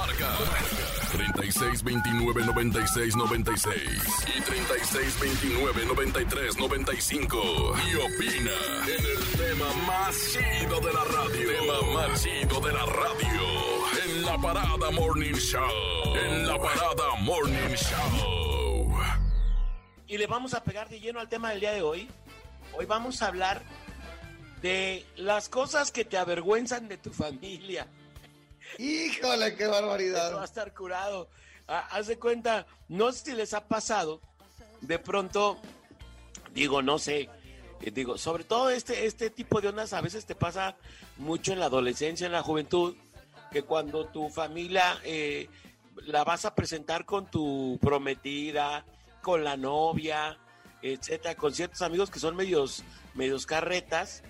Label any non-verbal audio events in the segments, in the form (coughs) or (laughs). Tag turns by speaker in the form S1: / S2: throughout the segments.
S1: marca 36299696 y 36299395 y opina en el tema más chido de la radio. Tema más chido de la radio. En la parada Morning Show. En la parada Morning Show.
S2: Y le vamos a pegar de lleno al tema del día de hoy. Hoy vamos a hablar de las cosas que te avergüenzan de tu familia.
S3: Híjole, qué
S2: Eso va a
S3: barbaridad.
S2: estar curado. Ah, Haz de cuenta, no sé si les ha pasado, de pronto, digo, no sé, eh, digo, sobre todo este, este tipo de ondas a veces te pasa mucho en la adolescencia, en la juventud, que cuando tu familia eh, la vas a presentar con tu prometida, con la novia, etcétera, con ciertos amigos que son medios, medios carretas,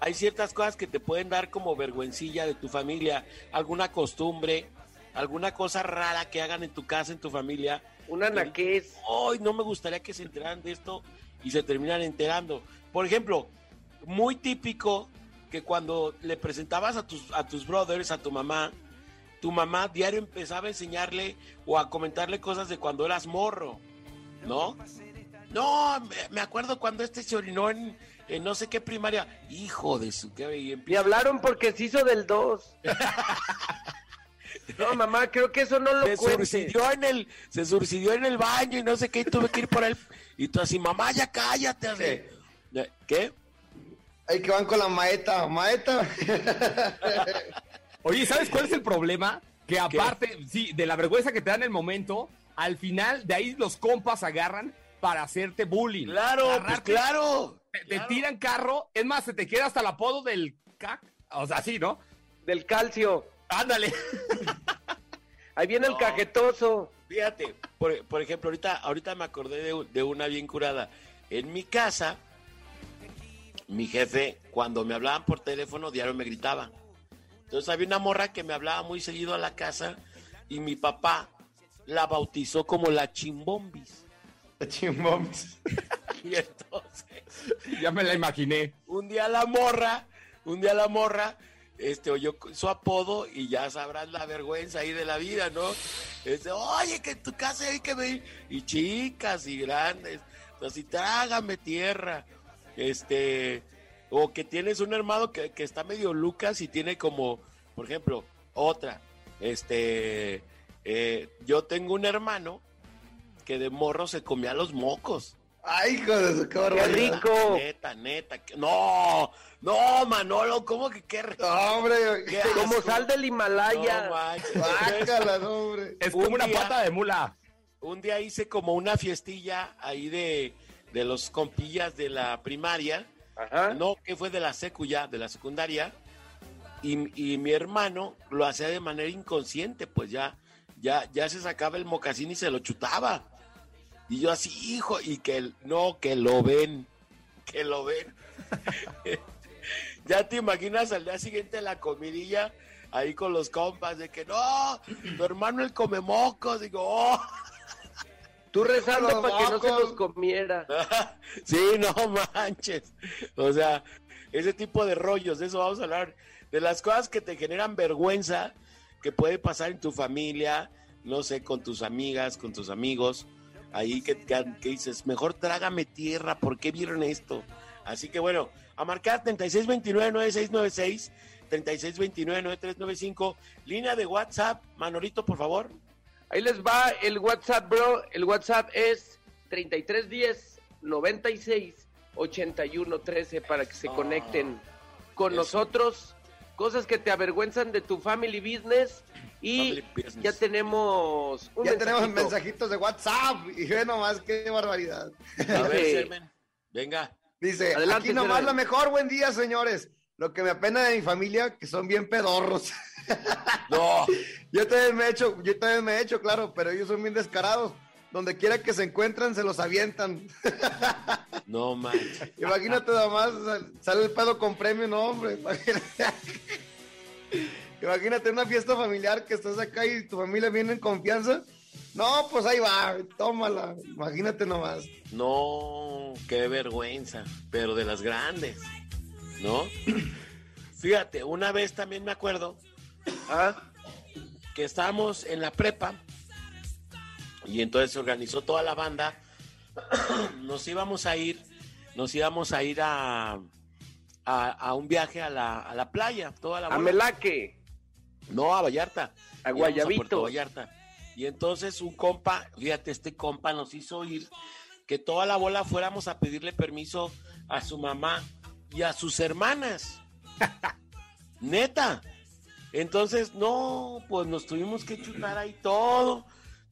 S2: hay ciertas cosas que te pueden dar como vergüencilla de tu familia, alguna costumbre, alguna cosa rara que hagan en tu casa, en tu familia.
S4: Una naquez.
S2: Hoy no me gustaría que se enteraran de esto y se terminan enterando. Por ejemplo, muy típico que cuando le presentabas a tus, a tus brothers, a tu mamá, tu mamá diario empezaba a enseñarle o a comentarle cosas de cuando eras morro, ¿no? No, me- me acuerdo cuando este se orinó en, en no sé qué primaria. Hijo de su que y
S4: hablaron porque se hizo del 2. (laughs) No, mamá, creo que eso no lo
S2: se surcidió en el, se surcidió en el baño y no sé qué, y tuve que ir por él. Y tú así, mamá, ya cállate. así.
S3: ¿Qué?
S2: ¿Qué?
S3: Hay que van con la maeta, maeta. (laughs)
S5: Oye, ¿sabes cuál es el problema? Que aparte, sí, de la vergüenza que te da en el momento, al final de ahí los compas agarran para hacerte bullying.
S2: Claro, pues claro.
S5: Te, tiran carro, es más, se te queda hasta el apodo del cac. O sea, sí, ¿no?
S4: Del calcio.
S5: Ándale. (laughs)
S4: Ahí viene el cajetoso.
S2: Fíjate, por, por ejemplo, ahorita, ahorita me acordé de, de una bien curada. En mi casa, mi jefe, cuando me hablaban por teléfono, diario me gritaba. Entonces había una morra que me hablaba muy seguido a la casa y mi papá la bautizó como la chimbombis.
S3: Chimboms. (laughs)
S2: Y entonces, (laughs)
S5: ya me la imaginé.
S2: un día la morra, un día la morra, este, oyó su apodo y ya sabrás la vergüenza ahí de la vida, ¿no? Este, oye, que en tu casa hay que ver, y chicas y grandes, así, trágame tierra, este, o que tienes un hermano que, que está medio Lucas y tiene como, por ejemplo, otra, este, eh, yo tengo un hermano que de morro se comía los mocos.
S3: Ay, hijo de su qué
S4: ¡Qué rico!
S2: Neta, neta. que- No, no, Manolo, ¿cómo que qué? rico?
S3: No, hombre.
S2: Qué
S4: Como sal del Himalaya.
S2: No manches.
S3: Bácala, no, hombre.
S5: Es
S2: Un
S5: como una
S2: día-
S5: pata de mula.
S2: Un día hice como una fiestilla ahí de, de los compillas de la primaria.
S4: Ajá.
S2: No, que fue de la secu ya, de la secundaria. Y, y mi hermano lo hacía de manera inconsciente, pues ya, ya, ya se sacaba el mocasín y se lo chutaba. Y yo así, hijo, y que el- no, que lo ven, que lo ven. (laughs) ya te imaginas al día siguiente la comidilla ahí con los compas de que no, tu hermano el come mocos, digo, oh.
S4: Tú (laughs) rezando para que no se los comiera. (laughs)
S2: sí, no manches. O sea, ese tipo de rollos, de eso vamos a hablar. De las cosas que te generan vergüenza, que puede pasar en tu familia, no sé, con tus amigas, con tus amigos. Ahí que, que, que dices, mejor trágame tierra, ¿por qué vieron esto? Así que bueno, a marcar 3629-9696, 3629-9395, línea de WhatsApp, Manolito, por favor.
S4: Ahí les va el WhatsApp, bro. El WhatsApp es 3310 96 81 13 para que se
S2: Ah,
S4: conecten con
S2: eso.
S4: nosotros. Cosas que te avergüenzan de tu family business. Y ya tenemos un
S3: Ya tenemos
S4: mensajito.
S3: mensajitos de WhatsApp. Y ve nomás qué barbaridad.
S2: A ver, venga.
S3: Dice,
S4: Adelante,
S3: aquí nomás lo mejor, buen día, señores. Lo que me apena de mi familia, que son bien pedorros.
S2: No, (laughs)
S3: yo también me he hecho, yo también me he hecho, claro, pero ellos son bien descarados. Donde quiera que se encuentran, se los avientan. (laughs)
S2: no manches.
S3: Imagínate nada más, sal- sale el pedo con premio, no, hombre. Imagínate, (laughs) Imagínate una fiesta familiar que estás acá y tu familia viene en confianza. No, pues ahí va, tómala. Imagínate nomás.
S2: No, qué vergüenza, pero de las grandes, ¿no? (clears throat) Fíjate, una vez también me acuerdo
S4: Ah,
S2: que estábamos en la prepa y entonces se organizó toda la banda. (clears throat) nos íbamos a ir, nos íbamos a ir a, a, a un viaje a la, a la playa, toda la
S4: A
S2: bola.
S4: Melaque.
S2: No, a Vallarta.
S4: A Guayabito.
S2: Puerto Vallarta. Y entonces un compa, fíjate, este compa nos hizo ir que toda la bola fuéramos a pedirle permiso a su mamá y a sus hermanas. (laughs) Neta. Entonces, no, pues nos tuvimos que chutar ahí todo,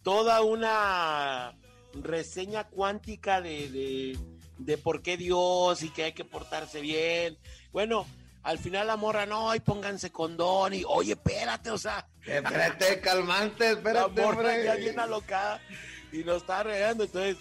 S2: toda una reseña cuántica de, de, de por qué Dios y que hay que portarse bien. Bueno, al final la morra, no, y pónganse condón y, oye, espérate, o sea,
S3: Espérate, (laughs) calmante,
S2: la
S3: espérate,
S2: morra ya bien alocada y nos estaba regando. Entonces,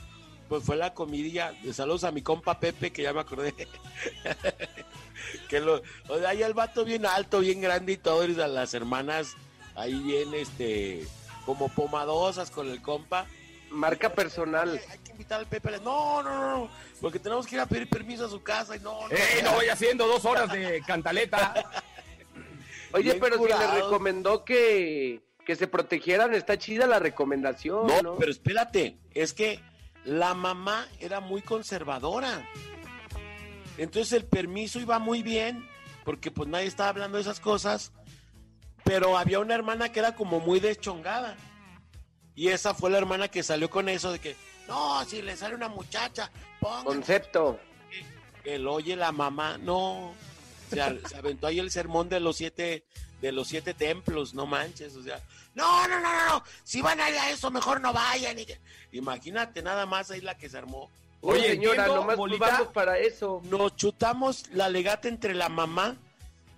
S2: pues fue la comidilla. De saludos a mi compa Pepe, que ya me acordé. (laughs) que lo, o sea, ahí el vato bien alto, bien grande y todo, y a las hermanas ahí bien, este, como pomadosas con el compa.
S4: Marca personal.
S2: Hay que invitar al Pepe. No, no, no, no, porque tenemos que ir a pedir permiso a su casa y no, no.
S5: ¡Ey, no voy haciendo dos horas de cantaleta! (laughs)
S4: Oye,
S2: Bien
S4: pero si le recomendó que, que se protegieran, está chida la recomendación, ¿no?
S2: No, pero espérate, es que la mamá era muy conservadora. Entonces el permiso iba muy bien, porque pues nadie estaba hablando de esas cosas, pero había una hermana que era como muy deschongada. Y esa fue la hermana que salió con eso de que, no, si le sale una muchacha, pongan
S4: Concepto.
S2: el oye la mamá, no. Se, a- se aventó ahí el sermón de los siete, de los siete templos, no manches, o sea, no, no, no, no, no, si van a ir a eso, mejor no vayan. y que- Imagínate nada más ahí la que se armó.
S4: Oye,
S5: Oye,
S4: señora,
S5: entiendo,
S4: nomás
S5: bolita.
S4: vamos para eso.
S2: Nos chutamos la legata entre la mamá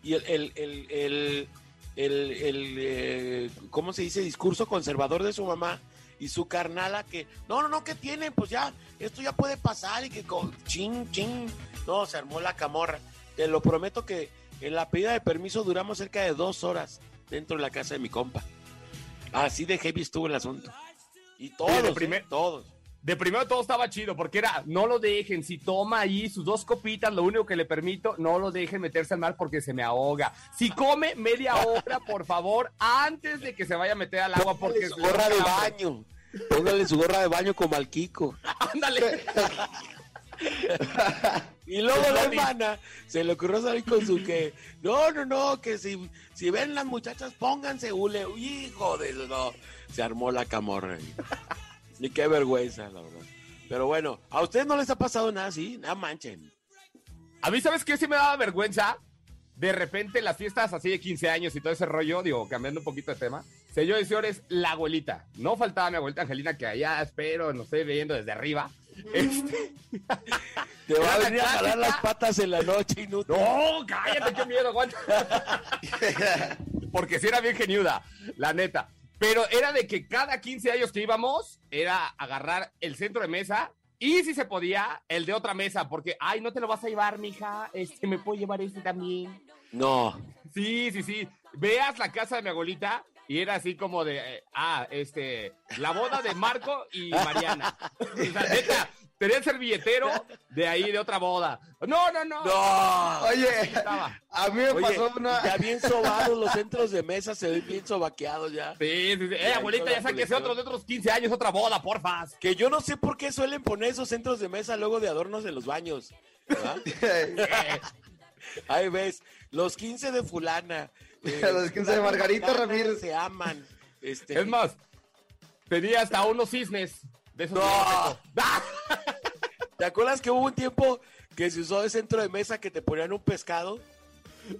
S2: y el, el, el, el, el- el, eh, ¿cómo se dice? Discurso conservador de su mamá y su carnala que, no, no, no, ¿qué tienen? Pues ya, esto ya puede pasar y que con chin, chin. No, se armó la camorra. Te lo prometo que en la pedida de permiso duramos cerca de dos horas dentro de la casa de mi compa. Así de heavy estuvo el asunto. Y todos,
S5: de
S2: ¿eh? todos.
S5: De primero todo estaba chido, porque era, no lo dejen, si toma ahí sus dos copitas, lo único que le permito, no lo dejen meterse al mar porque se me ahoga. Si come media hora, por favor, antes de que se vaya a meter al agua porque
S2: Póngale su gorra de baño. Póngale su gorra de baño como al Kiko.
S5: Ándale. (laughs)
S2: Y luego la hermana se le ocurrió salir con su que, no, no, no, que si, si ven las muchachas, pónganse hule. Hijo de no. Se armó la camorra. Y qué vergüenza, la verdad. Pero bueno, ¿a ustedes no les ha pasado nada así? Nada manchen.
S5: A mí, ¿sabes qué? Sí me daba vergüenza. De repente, las fiestas así de 15 años y todo ese rollo, digo, cambiando un poquito de tema. Señores y señores, la abuelita. No faltaba mi abuelita Angelina, que allá espero, no estoy viendo desde arriba. Este, (laughs)
S2: Te va a venir a jalar las patas en la noche inútil.
S5: No, cállate, qué miedo, aguanta. (laughs) Porque sí era bien geniuda, la neta. Pero era de que cada 15 años que íbamos, era agarrar el centro de mesa y si se podía, el de otra mesa. Porque, ay, no te lo vas a llevar, mija. Este, me puedo llevar este también.
S2: No.
S5: Sí, sí, sí. Veas la casa de mi abuelita y era así como de, eh, ah, este, la boda de Marco y Mariana. O sea, neta, tenía el servilletero de ahí de otra boda. No, no, no.
S2: No.
S3: Oye,
S5: Estaba.
S3: a mí me
S2: Oye,
S3: pasó una.
S2: ya bien sobados los centros de mesa, se ven bien sobaqueados ya.
S5: Sí, sí, sí. Eh, abuelita, ya sáquese
S2: colección.
S5: otro de otros 15 años, otra boda, porfas.
S2: Que yo no sé por qué suelen poner esos centros de mesa luego de adornos en los baños. ¿verdad? (laughs) Ahí ves, los 15 de fulana. eh, (laughs)
S3: Los 15 de Margarita Ramírez.
S2: Se aman. Este,
S5: Es más, tenía hasta unos cisnes de esos.
S2: No.
S5: ¡Ah! (laughs)
S2: ¿Te acuerdas que hubo un tiempo que se usó de centro de mesa que te ponían un pescado?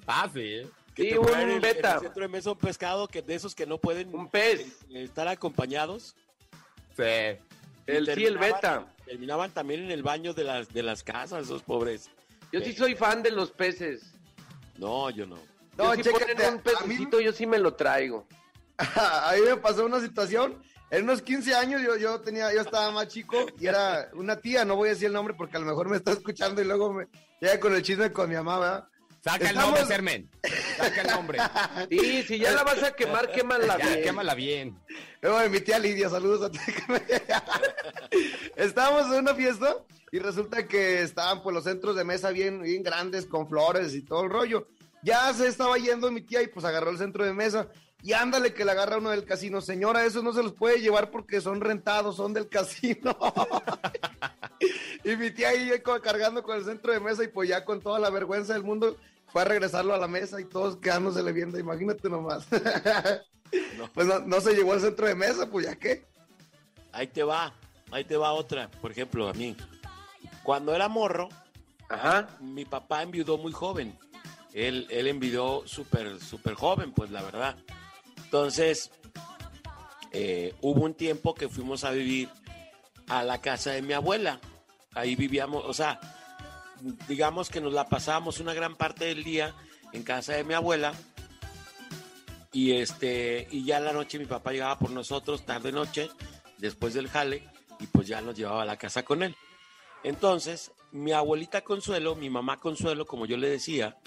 S5: Ah, sí.
S2: Que
S4: Sí,
S2: te
S4: un
S2: en el- en
S4: beta.
S2: el centro de mesa un pescado que de esos que no pueden
S4: Un pez.
S2: eh, estar acompañados.
S5: Sí.
S4: El sí, el
S2: terminaban-
S4: beta.
S2: Terminaban también en el baño de las, de las casas, esos pobres.
S4: Yo sí soy fan de los peces.
S2: No, yo no.
S3: No,
S4: yo si
S3: chécate,
S4: ponen un
S3: mí-
S4: pececito, yo sí me lo traigo. (laughs)
S3: a mí me pasó una situación. En unos 15 años yo, yo tenía, yo estaba más chico y era una tía, no voy a decir el nombre porque a lo mejor me está escuchando y luego me llega con el chisme con mi mamá, ¿verdad?
S5: Saca el nombre, Sermen. Saca el nombre.
S4: Y si ya la vas a quemar, (laughs) quémala
S5: Ya,
S4: bien.
S5: quémala bien.
S3: De mi tía Lidia, saludos a ti. (laughs) Estábamos en una fiesta y resulta que estaban pues los centros de mesa bien, bien grandes con flores y todo el rollo. Ya se estaba yendo mi tía y pues agarró el centro de mesa y ándale que le agarra uno del casino. Señora, esos no se los puede llevar porque son rentados, son del casino. (laughs) y mi tía ahí cargando con el centro de mesa y pues ya con toda la vergüenza del mundo fue a regresarlo a la mesa y todos quedándosele viendo, imagínate nomás. (laughs) Pues no, no se llevó al centro de mesa, pues ya qué.
S2: Ahí te va, ahí te va otra, por ejemplo, a mí. Cuando era morro,
S4: Ajá.
S2: mi papá enviudó muy joven. Él, él envidió súper, súper joven, pues la verdad. Entonces, eh, hubo un tiempo que fuimos a vivir a la casa de mi abuela. Ahí vivíamos, o sea, digamos que nos la pasábamos una gran parte del día en casa de mi abuela. Y este, y ya la noche mi papá llegaba por nosotros, tarde noche, después del jale, y pues ya nos llevaba a la casa con él. Entonces, mi abuelita Consuelo, mi mamá Consuelo, como yo le decía,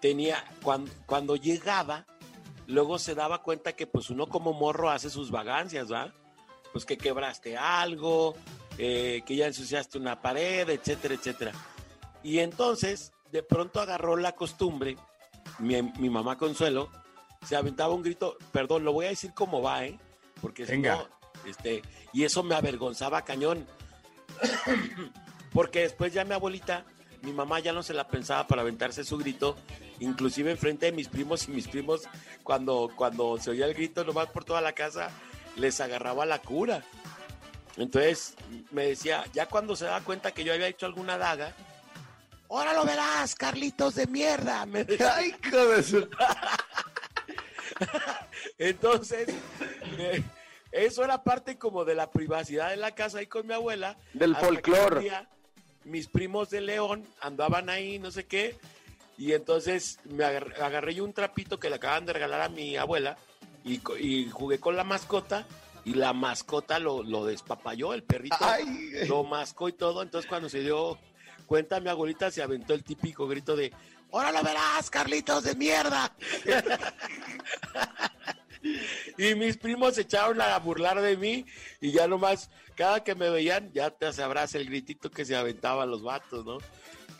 S2: tenía, cuando, cuando llegaba, luego se daba cuenta que pues uno como morro hace sus vagancias, ¿va? Pues que quebraste algo, eh, que ya ensuciaste una pared, etcétera, etcétera. Y entonces, de pronto agarró la costumbre, mi, mi mamá Consuelo, se aventaba un grito, perdón, lo voy a decir como va, ¿eh? Porque si
S5: Venga.
S2: no, este, y eso me avergonzaba cañón. (coughs) Porque después ya mi abuelita, mi mamá ya no se la pensaba para aventarse su grito, inclusive enfrente de mis primos y mis primos, cuando, cuando se oía el grito nomás por toda la casa, les agarraba la cura. Entonces me decía, ya cuando se daba cuenta que yo había hecho alguna daga, ahora lo verás, Carlitos de mierda. Me decía. (laughs)
S3: Ay, su- (laughs)
S2: Entonces, eh, eso era parte como de la privacidad de la casa ahí con mi abuela.
S4: Del
S2: hasta que
S4: folclor.
S2: un día Mis primos de León andaban ahí, no sé qué, y entonces me agarré, agarré yo un trapito que le acaban de regalar a mi abuela y, jugué con la mascota y la mascota lo, lo despapalló, el perrito
S3: Ay,
S2: lo mascó y todo. Entonces, cuando se dio cuenta, mi abuelita se aventó el típico grito de: ¡Ahora lo verás, Carlitos de mierda! (laughs) y mis primos se echaron a burlar de mí y ya nomás, cada que me veían, ya te sabrás el gritito que se aventaban los vatos, ¿no?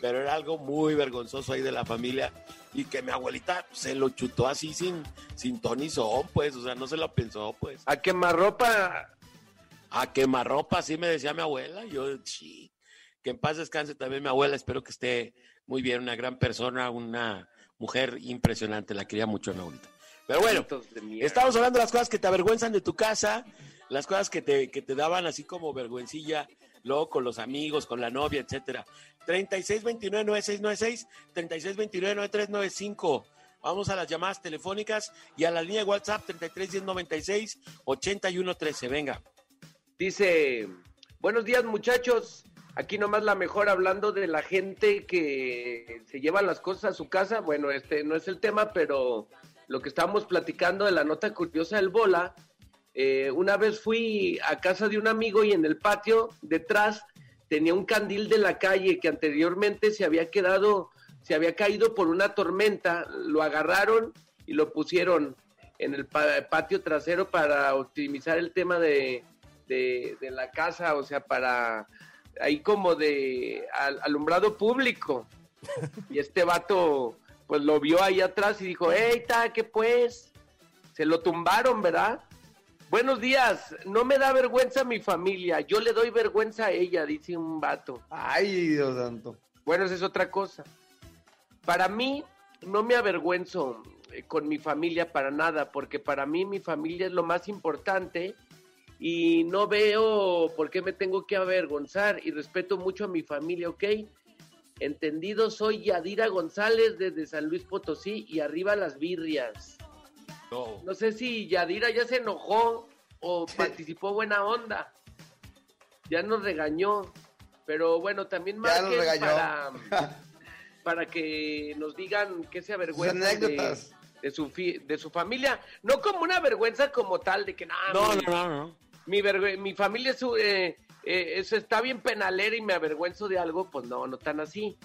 S2: Pero era algo muy vergonzoso ahí de la familia y que mi abuelita se lo chutó así sin, sin ton y son, pues, o sea, no se lo pensó, pues.
S4: A quemarropa.
S2: A quemarropa, así me decía mi abuela. Yo, sí. Que en paz descanse también mi abuela. Espero que esté muy bien, una gran persona, una mujer impresionante. La quería mucho mi abuelita. Pero bueno, estamos hablando de las cosas que te avergüenzan de tu casa, las cosas que te, que te daban así como vergüencilla, luego con los amigos, con la novia, etcétera. 3629-9696, 3629-9395. Vamos a las llamadas telefónicas y a la línea de WhatsApp 331096-8113. Venga.
S4: Dice, buenos días muchachos, aquí nomás la mejor hablando de la gente que se lleva las cosas a su casa. Bueno, este no es el tema, pero lo que estábamos platicando de la nota curiosa del bola, eh, una vez fui a casa de un amigo y en el patio detrás tenía un candil de la calle que anteriormente se había quedado, se había caído por una tormenta, lo agarraron y lo pusieron en el pa- patio trasero para optimizar el tema de, de, la casa, o sea, para ahí como de al- alumbrado público. Y este vato, pues lo vio ahí atrás y dijo, ¡Ey, ta, qué pues! Se lo tumbaron, ¿verdad? Buenos días, no me da vergüenza mi familia, yo le doy vergüenza a ella, dice un vato.
S3: ay, Dios santo.
S4: Bueno, esa es otra cosa. Para mí, no me avergüenzo eh, con mi familia para nada, porque para mí mi familia es lo más importante y no veo por qué me tengo que avergonzar y respeto mucho a mi familia, ¿ok? Entendido, soy Yadira González desde San Luis Potosí y arriba las birrias.
S2: No.
S4: No sé si Yadira ya se enojó o participó buena onda. Ya nos regañó. Pero bueno, también
S3: regañó.
S4: para, (laughs) para que nos digan qué se avergüenza de, su, fi- de su familia. No como una vergüenza como tal de que "Nah,
S2: No,
S4: mi,
S2: no, no, no.
S4: mi, mi familia es, eh, eh, es- está bien penalera y me avergüenzo de algo, pues no, no tan así.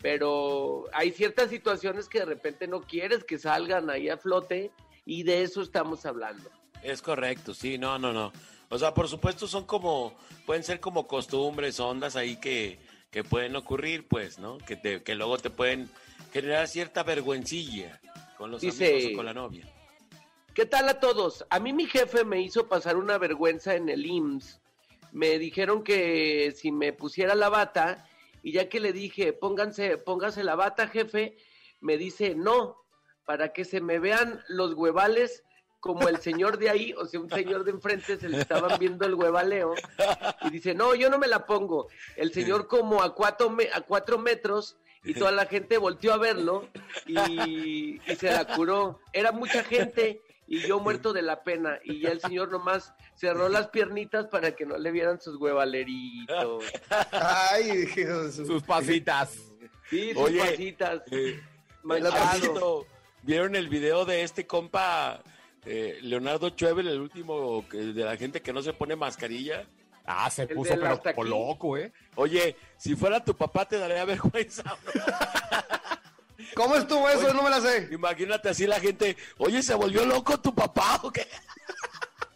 S4: Pero hay ciertas situaciones que de repente no quieres que salgan ahí a flote y de eso estamos hablando.
S2: Es correcto, sí, no, no, no. O sea, por supuesto son como, pueden ser como costumbres, ondas ahí que, que pueden ocurrir, pues, ¿no? Que, te, que luego te pueden generar cierta vergüencilla con los
S4: Dice-
S2: amigos o con la novia.
S4: ¿Qué tal a todos? A mí mi jefe me hizo pasar una vergüenza en el IMSS. Me dijeron que si me pusiera la bata, y ya que le dije, pónganse, póngase la bata, jefe, me dice, no, para que se me vean los huevales como el señor de ahí, o sea, un señor de enfrente se le estaban viendo el huevaleo, y dice, no, yo no me la pongo. El señor como a cuatro, me- a cuatro metros, y toda la gente volteó a verlo, y, y se la curó. Era mucha gente, y yo muerto de la pena, y ya el señor nomás cerró las piernitas para que no le vieran sus huevaleritos.
S3: Ay,
S5: Sus pasitas.
S4: Sí, sus
S2: Oye,
S4: pasitas.
S2: Eh, ¿Vieron el video de este compa eh, Leonardo Chuevel, el último que- de la gente que no se pone mascarilla?
S5: Ah, se
S4: El
S5: puso pero loco, ¿eh?
S2: Oye, si fuera tu papá te daría vergüenza. ¿no? (laughs)
S3: ¿Cómo estuvo eso? No me la sé.
S2: Imagínate así la gente, oye, ¿se volvió loco tu papá o qué?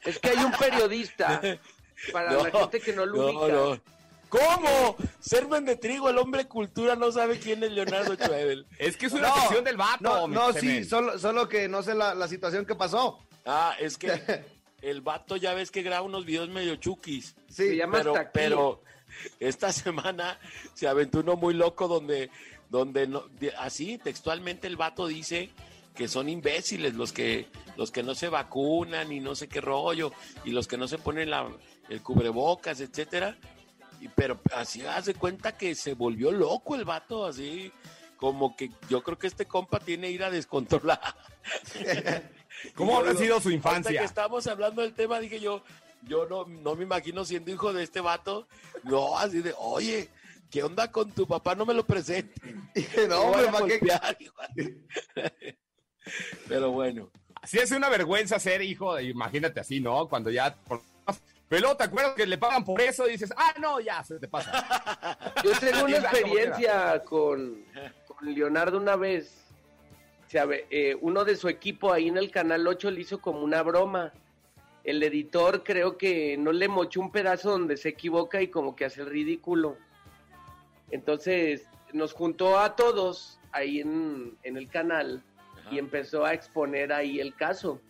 S4: Es que hay un periodista (laughs) para la gente que no lo ubica.
S2: ¿Cómo? Serven de trigo, el hombre cultura no sabe quién es Leonardo Chuevel. (laughs)
S5: Es que es una
S3: No,
S5: del vato.
S3: No, no, sí, solo, solo que no sé la, la situación que pasó.
S2: Ah, es que (laughs) el vato ya ves que graba unos videos medio chukis.
S4: Se
S3: Sí,
S4: llama
S2: pero, pero esta (laughs) semana se aventó uno muy loco donde, donde no, así textualmente el vato dice que son imbéciles los que, los que no se vacunan y no sé qué rollo, y los que no se ponen la, el cubrebocas, etcétera. Pero así hace cuenta que se volvió loco el vato, así como que yo creo que este compa tiene ira descontrolada. (laughs)
S5: ¿Cómo habrá sido su
S2: Ahorita que
S5: infancia?
S2: estamos hablando del tema, dije yo, yo no, no me imagino siendo hijo de este vato. No, así de, oye, ¿qué onda con tu papá? No me lo presente. (laughs)
S3: no, (laughs)
S2: Me
S3: hombre, ¿para qué?
S2: Pero bueno,
S5: Sí es una vergüenza ser hijo, de- imagínate así, ¿no? Cuando ya... te acuerdas que le pagan por eso y dices, ah, no, ya, se te pasa.
S4: Yo tengo (laughs) una experiencia con, con Leonardo una vez. Sabe, eh, uno de su equipo ahí en el Canal 8 le hizo como una broma. El editor creo que no le mochó un pedazo donde se equivoca y como que hace el ridículo. Entonces nos juntó a todos ahí en, en el canal y empezó a exponer ahí el caso.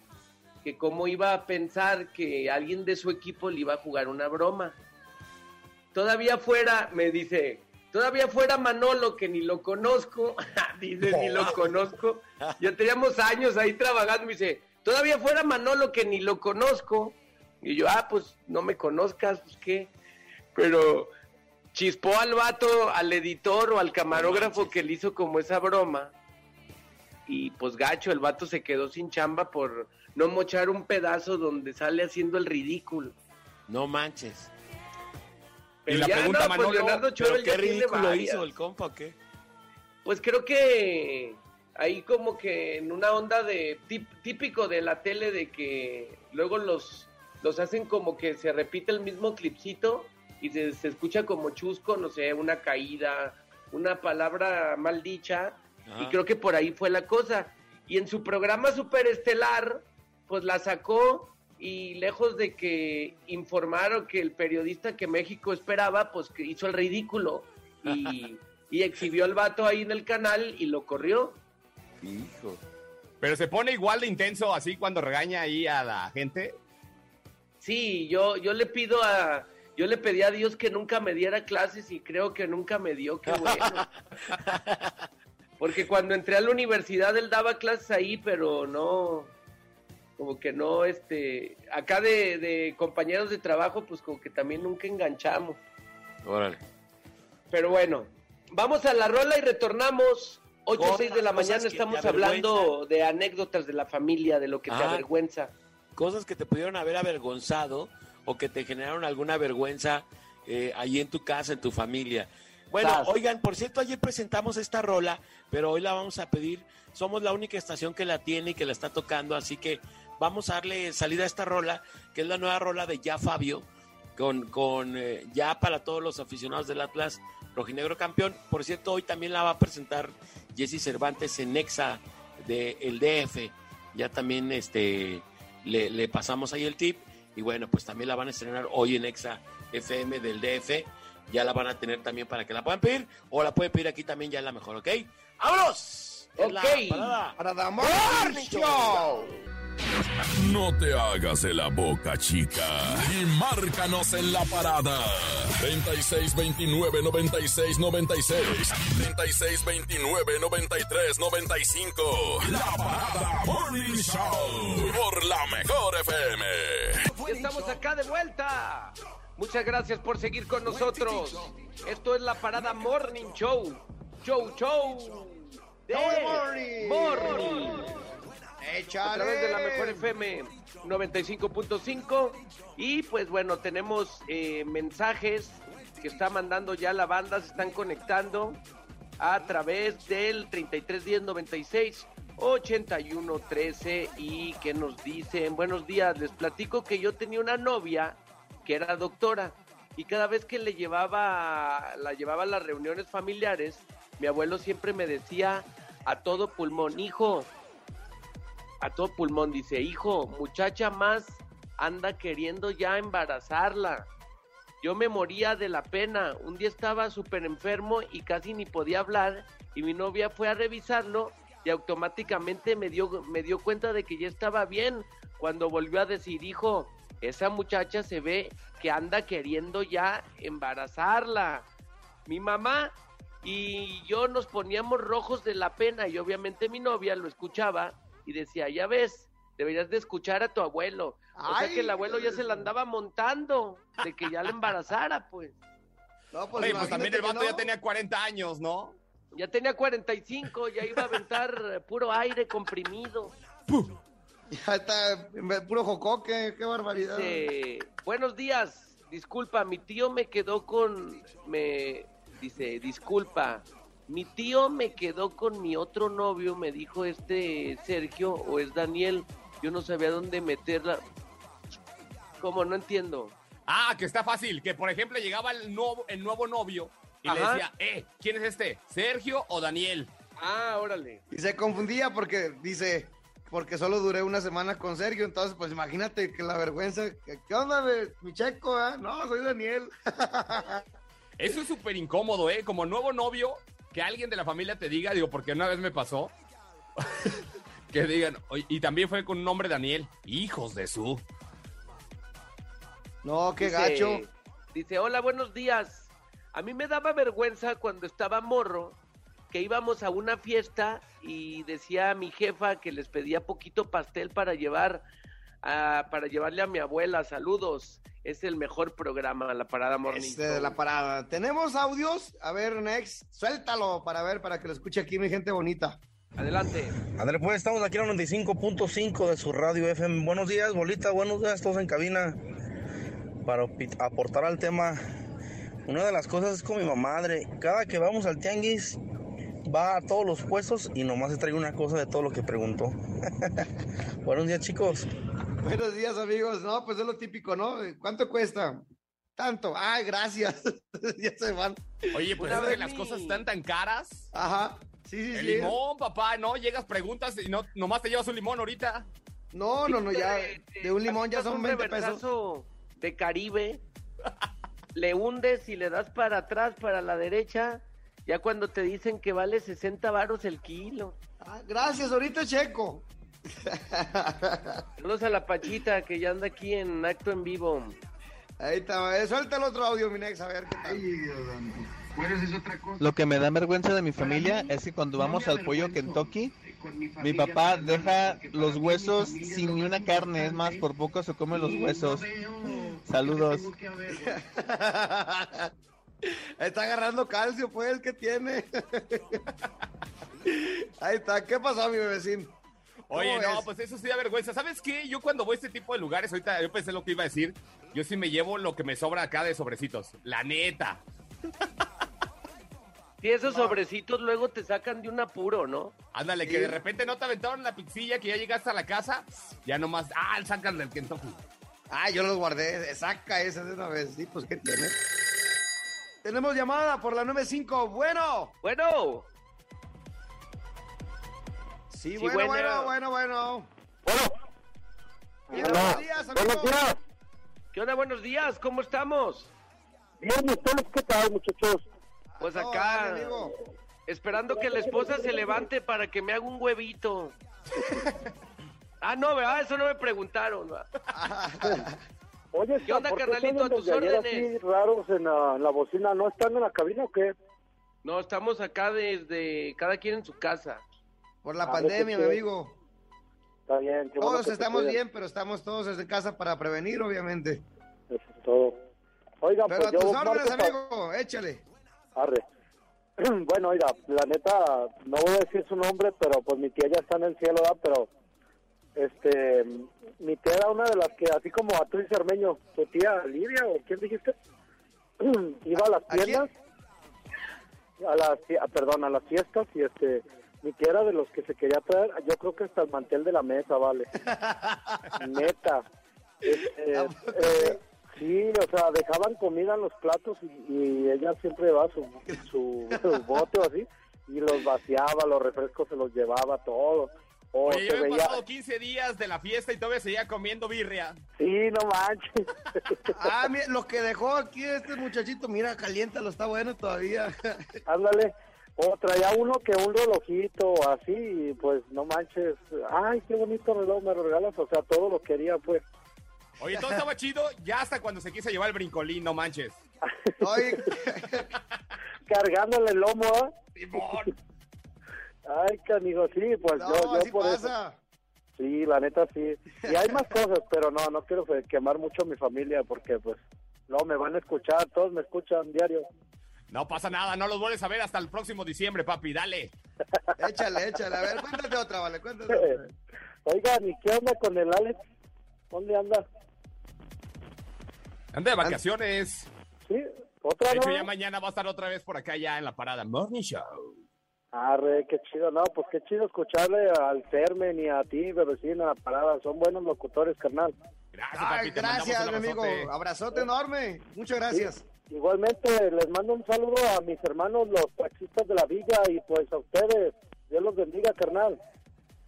S4: Que cómo iba a pensar que alguien de su equipo le iba a jugar una broma. Todavía fuera, me dice, todavía fuera Manolo, que ni lo conozco. (laughs) dice, ni lo conozco. Ya teníamos años ahí trabajando. Me dice, todavía fuera Manolo, que ni lo conozco. Y yo, ah, pues no me conozcas, pues qué. Pero chispó al vato, al editor o al camarógrafo que le hizo como esa broma. Y pues gacho, el vato se quedó sin chamba por no mochar un pedazo donde sale haciendo el ridículo.
S2: no manches.
S5: Y la pregunta,
S4: pues,
S5: Manolo,
S4: Leonardo
S2: ¿Pero
S4: Chovel
S2: qué
S4: ya
S2: ridículo hizo el compa o qué?
S4: Pues creo que ahí como que en una onda de típico de la tele de que luego los los hacen como que se repite el mismo clipcito y se, se escucha como chusco, no sé, una caída, una palabra mal dicha y creo que por ahí fue la cosa. Y en su programa superestelar, pues la sacó y lejos de que informaron que el periodista que México esperaba, pues que hizo el ridículo y, y exhibió al vato ahí en el canal y lo corrió.
S2: Hijo.
S5: Pero se pone igual de intenso así cuando regaña ahí a la gente.
S4: Sí, yo, yo le pido a, yo le pedí a Dios que nunca me diera clases y creo que nunca me dio, qué bueno. (laughs) Porque cuando entré a la universidad él daba clases ahí, pero no, como que no, este, acá de, de compañeros de trabajo, pues como que también nunca enganchamos.
S2: Órale.
S4: Pero bueno, vamos a la rola y retornamos. 8 o 6 de la mañana estamos hablando de anécdotas de la familia, de lo que te
S2: Ah.
S4: avergüenza.
S2: Cosas que te pudieron haber avergonzado o que te generaron alguna vergüenza eh, ahí en tu casa, en tu familia. Bueno,
S4: Sas.
S2: oigan, por cierto, ayer presentamos esta rola, pero hoy la vamos a pedir. Somos la única estación que la tiene y que la está tocando, así que vamos a darle salida a esta rola, que es la nueva rola de Ya Fabio, con, con eh, ya para todos los aficionados del Atlas Rojinegro Campeón. Por cierto, hoy también la va a presentar Jesse Cervantes en Nexa de el DF. Ya también este le, le pasamos ahí el tip. Y bueno, pues también la van a estrenar hoy en Exa FM del DF. Ya la van a tener también para que la puedan pedir. O la pueden pedir aquí también, ya es la mejor, ¿ok? ¡Vámonos! Es la
S4: Ok.
S2: parada.
S3: Para Morning Show.
S1: No te hagas de la boca, chica. Y márcanos en la parada. 3629-9696. 3629-9395. La parada Morning Show. Por la mejor FM.
S4: Ya estamos acá de vuelta. Muchas gracias por seguir con nosotros. Esto es la parada Morning Show. Show, show. De
S3: Morning.
S4: Morning.
S3: Échale.
S4: a través de la mejor FM 95.5 y pues bueno tenemos eh, mensajes que está mandando ya la banda se están conectando a través del 3310 96 81 13 y que nos dicen buenos días les platico que yo tenía una novia que era doctora y cada vez que le llevaba la llevaba a las reuniones familiares mi abuelo siempre me decía a todo pulmón hijo a todo pulmón, dice, hijo, muchacha más anda queriendo ya embarazarla. Yo me moría de la pena. Un día estaba súper enfermo y casi ni podía hablar y mi novia fue a revisarlo y automáticamente me dio, me dio cuenta de que ya estaba bien cuando volvió a decir, hijo, esa muchacha se ve que anda queriendo ya embarazarla. Mi mamá y yo nos poníamos rojos de la pena y obviamente mi novia lo escuchaba y decía, ya ves, deberías de escuchar a tu abuelo. O sea que el abuelo ya se la andaba montando de que ya la embarazara, pues.
S3: No,
S5: Oye, pues también el vato ya tenía 40 años, ¿no?
S4: Ya tenía 45, ya iba a aventar puro aire comprimido.
S3: Ya está puro jocoque, qué barbaridad.
S4: Dice, buenos días, disculpa, mi tío me quedó con, me, dice, disculpa, mi tío me quedó con mi otro novio, me dijo este Sergio o es Daniel, yo no sabía dónde meterla. ¿Cómo? No entiendo.
S5: Ah, que está fácil. Que, por ejemplo, llegaba el nuevo, el nuevo novio y le decía, eh, ¿quién es este? ¿Sergio o Daniel?
S4: Ah, órale.
S3: Y se confundía porque dice, porque solo duré una semana con Sergio, entonces pues imagínate que la vergüenza, que, ¿qué onda, mi checo? ah? No, soy Daniel. (laughs)
S5: Eso es súper incómodo, ¿eh? Como nuevo novio, que alguien de la familia te diga, digo, porque una vez me pasó, (laughs) que digan, "Oye, y también fue con un nombre Daniel, hijos de su.
S3: No, qué
S4: Dice-
S3: gacho.
S4: Dice, hola, buenos días. A mí me daba vergüenza cuando estaba morro que íbamos a una fiesta y decía a mi jefa que les pedía poquito pastel para llevar a- para llevarle a mi abuela. Saludos. Es el mejor programa, la Parada Morning
S3: Este, de la parada. ¿Tenemos audios? A ver, Next, suéltalo para ver, para que lo escuche aquí mi gente bonita.
S4: Adelante.
S6: André, pues estamos aquí en el 95.5 de su radio FM. Buenos días, bolita, buenos días, todos en cabina. Para aportar al tema, una de las cosas es con mi madre. Cada que vamos al tianguis, va a todos los puestos y nomás se trae una cosa de todo lo que preguntó. (laughs) buenos días, chicos. (laughs)
S3: Buenos días, amigos. No, pues es lo típico, ¿no? ¿Cuánto cuesta? Tanto. Ay, gracias. (laughs) ya se van.
S5: Oye, pues
S4: Una
S5: es que
S4: vez
S5: las cosas están tan caras.
S3: Ajá. Sí, sí,
S5: El
S3: sí.
S5: limón, papá, ¿no? Llegas, preguntas y no, nomás te llevas un limón ahorita.
S3: No, no, no, ya. De un limón ya son
S4: un
S3: 20 pesos.
S4: de Caribe, le hundes y le das para atrás, para la derecha, ya cuando te dicen que vale 60 varos el kilo.
S3: Ah, gracias, ahorita checo. (laughs)
S4: Saludos a la Pachita que ya anda aquí en acto en vivo.
S3: Ahí está. eh, Suelta el otro audio, mi Nex, a ver qué tal.
S7: Lo que me da vergüenza de mi familia es que cuando vamos al pollo Kentucky, mi papá deja los huesos sin ni una carne, es más, por poco se come los huesos. Saludos. (laughs)
S3: Está agarrando calcio, pues, que tiene. (laughs) Ahí está. ¿Qué pasó, mi bebecín?
S5: Oye,
S3: ¿Cómo
S5: no, pues eso sí da vergüenza. ¿Sabes qué? Yo cuando voy a este tipo de lugares, ahorita yo pensé lo que iba a decir, yo sí me llevo lo que me sobra acá de sobrecitos. La neta.
S4: Si esos sobrecitos luego te sacan de un apuro, ¿no?
S5: Ándale, que de repente no te aventaron la pizzilla, que ya llegaste a la casa, ya nomás, ah, sacan del Kentucky.
S3: Ah, yo los guardé. Saca ese de una vez. Sí, pues, ¿qué tiene? Tenemos llamada por la 95. Bueno.
S4: Bueno,
S3: Sí,
S4: Sí,
S3: bueno,
S4: bueno.
S3: bueno, bueno, bueno. Bien,
S8: Hola.
S3: buenos días,
S8: Buenos
S3: amigo.
S8: días.
S4: ¿qué onda? Buenos días, ¿cómo estamos?
S8: Bien, ¿y ustedes qué tal, muchachos?
S4: Pues acá,
S3: amigo.
S4: esperando que la esposa se levante para que me haga un huevito. (laughs) Ah, no, ¿verdad? Eso no me preguntaron. (laughs)
S8: Oye,
S4: ¿Qué onda,
S8: ¿por qué
S4: carnalito? A tus órdenes.
S8: así raros en la, en la bocina? ¿No están en la cabina o qué?
S4: No, estamos acá desde cada quien en su casa.
S3: Por la
S8: A
S3: pandemia, mi
S8: qué
S3: amigo.
S8: Está bien. qué
S3: Todos estamos bien, pero estamos todos desde casa para prevenir, obviamente.
S8: Eso es todo. Oiga,
S3: Pero
S8: pues
S3: a tus órdenes, amigo, échale.
S8: Arre. (clears throat) Bueno, oiga, la neta, no voy a decir su nombre, pero pues mi tía ya está en el cielo, ¿verdad? Pero, este, mi tía era una de las que, así como a Tris Cermeño, tu tía Lidia, ¿o quién dijiste? (clears throat) Iba a las tiendas, a las, perdón, a las fiestas, y este, mi tía era de los que se quería traer, yo creo que hasta el mantel de la mesa, vale. (laughs) Neta. Este,
S3: ¿A poco
S8: eh, sí, o sea, dejaban comida en los platos y, y ella siempre llevaba su, su, su (laughs) bote o así y los vaciaba, los refrescos se los llevaba, todo. O
S5: Oye, yo he
S8: veía,
S5: pasado 15 días de la fiesta y todavía seguía comiendo birria.
S8: sí, no manches. (laughs)
S3: Ah, mira, lo que dejó aquí este muchachito, mira, caliéntalo, está bueno todavía.
S8: Ándale. O traía uno que un relojito así, pues no manches. Ay, qué bonito reloj me lo regalas. O sea, todo lo quería, pues.
S5: Oye, todo estaba chido ya hasta cuando se quiso llevar el brincolín, no manches. (laughs)
S3: Oye, (laughs)
S8: Cargándole el lomo.
S5: Simón.
S8: Ay, canijo, sí, pues
S3: no,
S8: yo, yo
S3: así
S8: por eso. Sí, la neta sí. Y hay más cosas, pero no, no quiero quemar mucho a mi familia porque pues no me van a escuchar, todos me escuchan diario.
S5: No pasa nada, no los vuelves a ver hasta el próximo diciembre, papi, dale. (laughs)
S3: Échale, échale. A ver, cuéntate otra, vale, cuéntate otra. (laughs)
S8: Oigan, ¿y qué onda con el Alex? ¿Dónde anda?
S5: Anda de vacaciones.
S8: ¿Sí? ¿Otra
S5: De hecho,
S8: no?
S5: ya mañana va a estar otra vez por acá ya en la parada Morning Show.
S8: Arre, qué chido, no, pues qué chido escucharle al Fermen y a ti, bebecina, la parada, son buenos locutores, carnal.
S5: Gracias,
S3: Ay,
S5: papi, te
S3: gracias, mi amigo.
S5: abrazote.
S3: Abrazote enorme. Muchas gracias.
S8: Igualmente, les mando un saludo a mis hermanos, los taxistas de la villa, y pues a ustedes, Dios los bendiga, carnal.